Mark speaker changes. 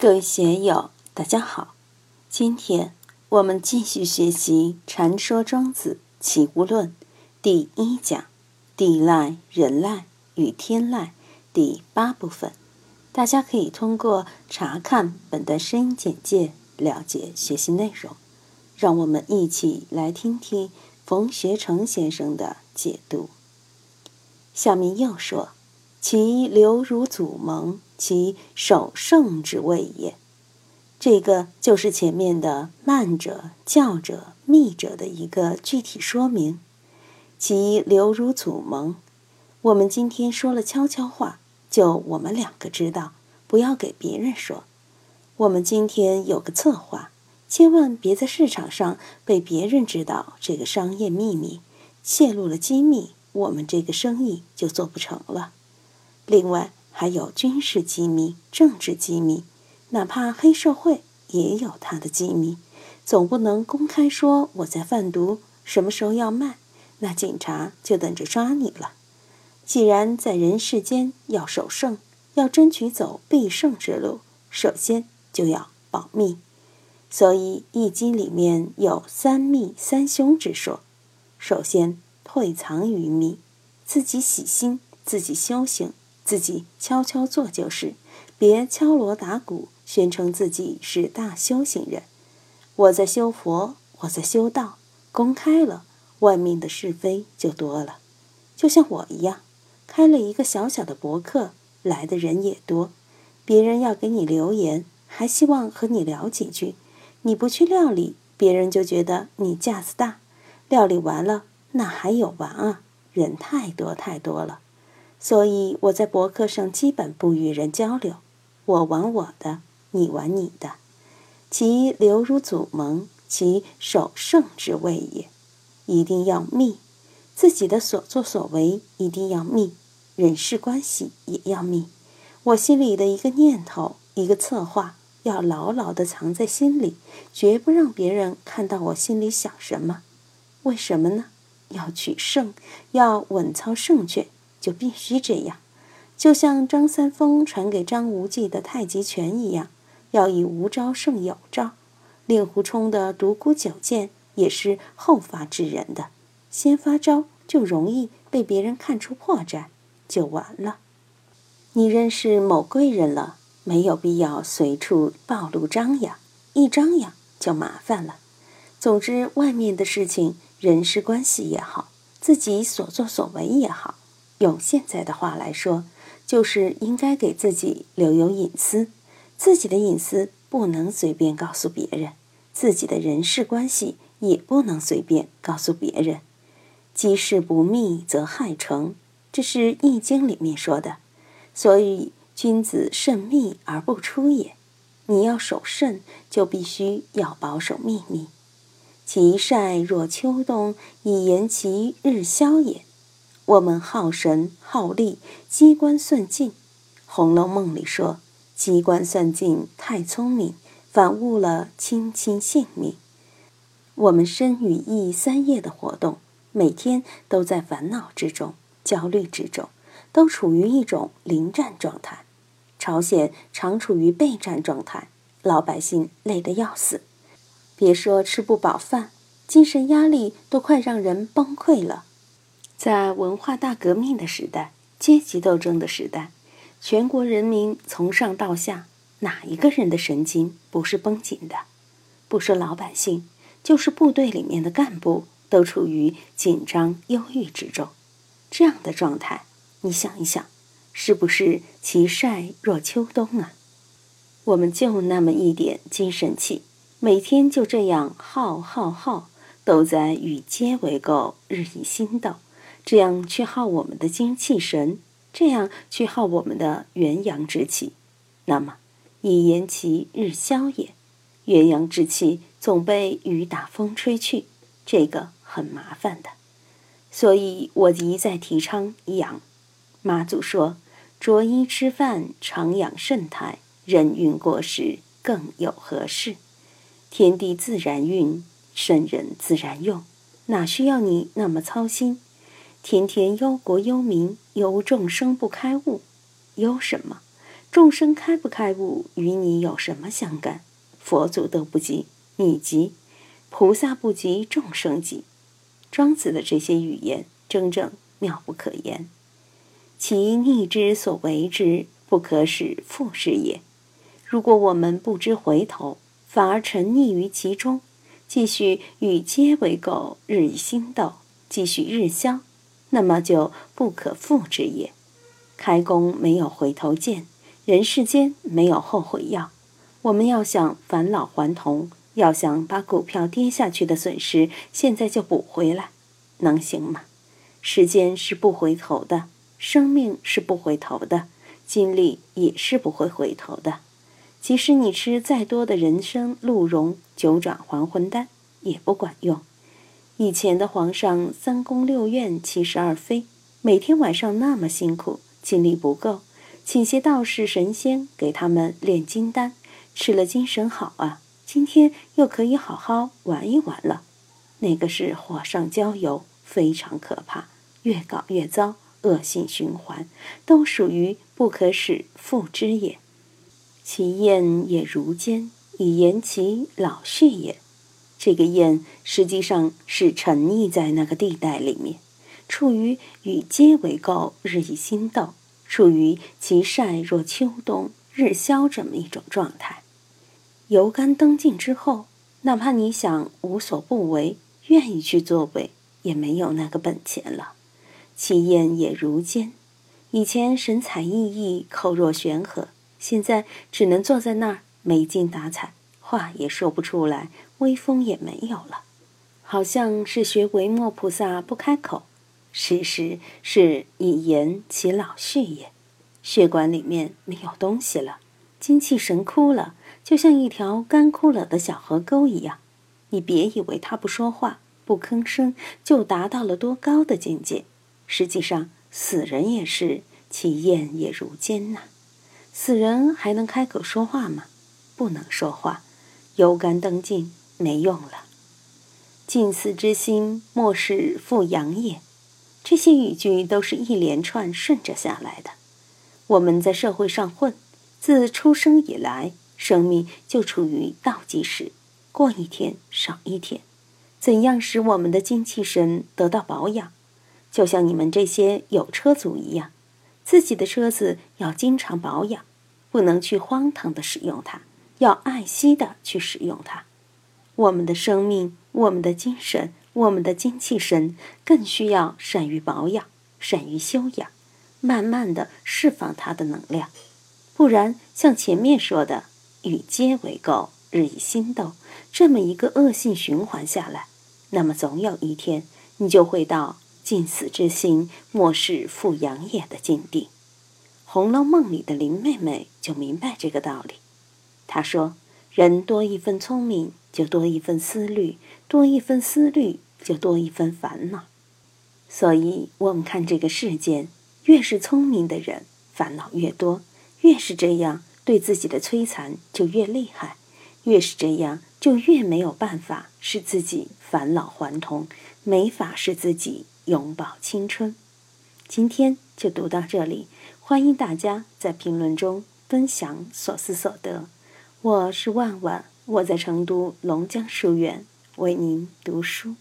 Speaker 1: 各位学友，大家好！今天我们继续学习《禅说庄子齐物论》第一讲“地赖、人赖与天赖”第八部分。大家可以通过查看本段声音简介了解学习内容。让我们一起来听听冯学成先生的解读。下面又说。其流如祖蒙，其守圣之谓也。这个就是前面的慢者、教者、密者的一个具体说明。其流如祖蒙，我们今天说了悄悄话，就我们两个知道，不要给别人说。我们今天有个策划，千万别在市场上被别人知道这个商业秘密，泄露了机密，我们这个生意就做不成了。另外还有军事机密、政治机密，哪怕黑社会也有他的机密，总不能公开说我在贩毒，什么时候要卖，那警察就等着抓你了。既然在人世间要守胜，要争取走必胜之路，首先就要保密。所以《易经》里面有三密三凶之说。首先退藏于密，自己洗心，自己修行。自己悄悄做就是，别敲锣打鼓宣称自己是大修行人。我在修佛，我在修道，公开了，外面的是非就多了。就像我一样，开了一个小小的博客，来的人也多。别人要给你留言，还希望和你聊几句，你不去料理，别人就觉得你架子大。料理完了，那还有完啊？人太多太多了。所以我在博客上基本不与人交流，我玩我的，你玩你的。其流如祖盟，其守圣之谓也。一定要密，自己的所作所为一定要密，人事关系也要密。我心里的一个念头，一个策划，要牢牢的藏在心里，绝不让别人看到我心里想什么。为什么呢？要取胜，要稳操胜券。就必须这样，就像张三丰传给张无忌的太极拳一样，要以无招胜有招。令狐冲的独孤九剑也是后发制人的，先发招就容易被别人看出破绽，就完了。你认识某贵人了，没有必要随处暴露张扬，一张扬就麻烦了。总之，外面的事情，人事关系也好，自己所作所为也好。用现在的话来说，就是应该给自己留有隐私，自己的隐私不能随便告诉别人，自己的人事关系也不能随便告诉别人。机事不密则害成，这是《易经》里面说的。所以君子慎密而不出也。你要守慎，就必须要保守秘密。其晒若秋冬，以言其日消也。我们好神好利，机关算尽。《红楼梦》里说，机关算尽太聪明，反误了卿卿性命。我们身与意三业的活动，每天都在烦恼之中、焦虑之中，都处于一种临战状态。朝鲜常处于备战状态，老百姓累得要死，别说吃不饱饭，精神压力都快让人崩溃了。在文化大革命的时代，阶级斗争的时代，全国人民从上到下，哪一个人的神经不是绷紧的？不说老百姓，就是部队里面的干部都处于紧张忧郁之中。这样的状态，你想一想，是不是其晒若秋冬啊？我们就那么一点精神气，每天就这样耗耗耗，都在与皆为垢，日益心斗。这样去耗我们的精气神，这样去耗我们的元阳之气，那么以言其日消也，元阳之气总被雨打风吹去，这个很麻烦的。所以我一再提倡养。妈祖说：“着衣吃饭常养肾态，人运过时更有何事？天地自然运，圣人自然用，哪需要你那么操心？”天天忧国忧民，忧众生不开悟，忧什么？众生开不开悟，与你有什么相干？佛祖都不急，你急；菩萨不急，众生急。庄子的这些语言，真正妙不可言。其逆之所为之，不可使复之也。如果我们不知回头，反而沉溺于其中，继续与皆为垢，日以心斗，继续日消，那么就不可复之也。开弓没有回头箭，人世间没有后悔药。我们要想返老还童，要想把股票跌下去的损失现在就补回来，能行吗？时间是不回头的。生命是不回头的，精力也是不会回头的。即使你吃再多的人参、鹿茸、九转还魂丹，也不管用。以前的皇上三宫六院七十二妃，每天晚上那么辛苦，精力不够，请些道士神仙给他们炼金丹，吃了精神好啊，今天又可以好好玩一玩了。那个是火上浇油，非常可怕，越搞越糟。恶性循环，都属于不可使复之也。其厌也如坚，以言其老去也。这个厌实际上是沉溺在那个地带里面，处于与皆为垢，日以心斗，处于其晒若秋冬，日消这么一种状态。油干灯尽之后，哪怕你想无所不为，愿意去作为，也没有那个本钱了。其言也如坚，以前神采奕奕，口若悬河，现在只能坐在那儿没精打采，话也说不出来，微风也没有了，好像是学维摩菩萨不开口。事实是以言其老去也，血管里面没有东西了，精气神枯了，就像一条干枯了的小河沟一样。你别以为他不说话、不吭声，就达到了多高的境界。实际上，死人也是，其咽也如坚呐。死人还能开口说话吗？不能说话，油干灯尽，没用了。近似之心，莫使复阳也。这些语句都是一连串顺着下来的。我们在社会上混，自出生以来，生命就处于倒计时，过一天少一天。怎样使我们的精气神得到保养？就像你们这些有车族一样，自己的车子要经常保养，不能去荒唐的使用它，要爱惜的去使用它。我们的生命、我们的精神、我们的精气神，更需要善于保养、善于修养，慢慢的释放它的能量。不然，像前面说的“与皆为垢，日以心斗”这么一个恶性循环下来，那么总有一天，你就会到。尽死之心，莫使复养也的境地，《红楼梦》里的林妹妹就明白这个道理。她说：“人多一分聪明，就多一分思虑；多一分思虑，就多一分烦恼。”所以，我们看这个世间，越是聪明的人，烦恼越多；越是这样，对自己的摧残就越厉害；越是这样，就越没有办法使自己返老还童，没法使自己。永葆青春。今天就读到这里，欢迎大家在评论中分享所思所得。我是万万，我在成都龙江书院为您读书。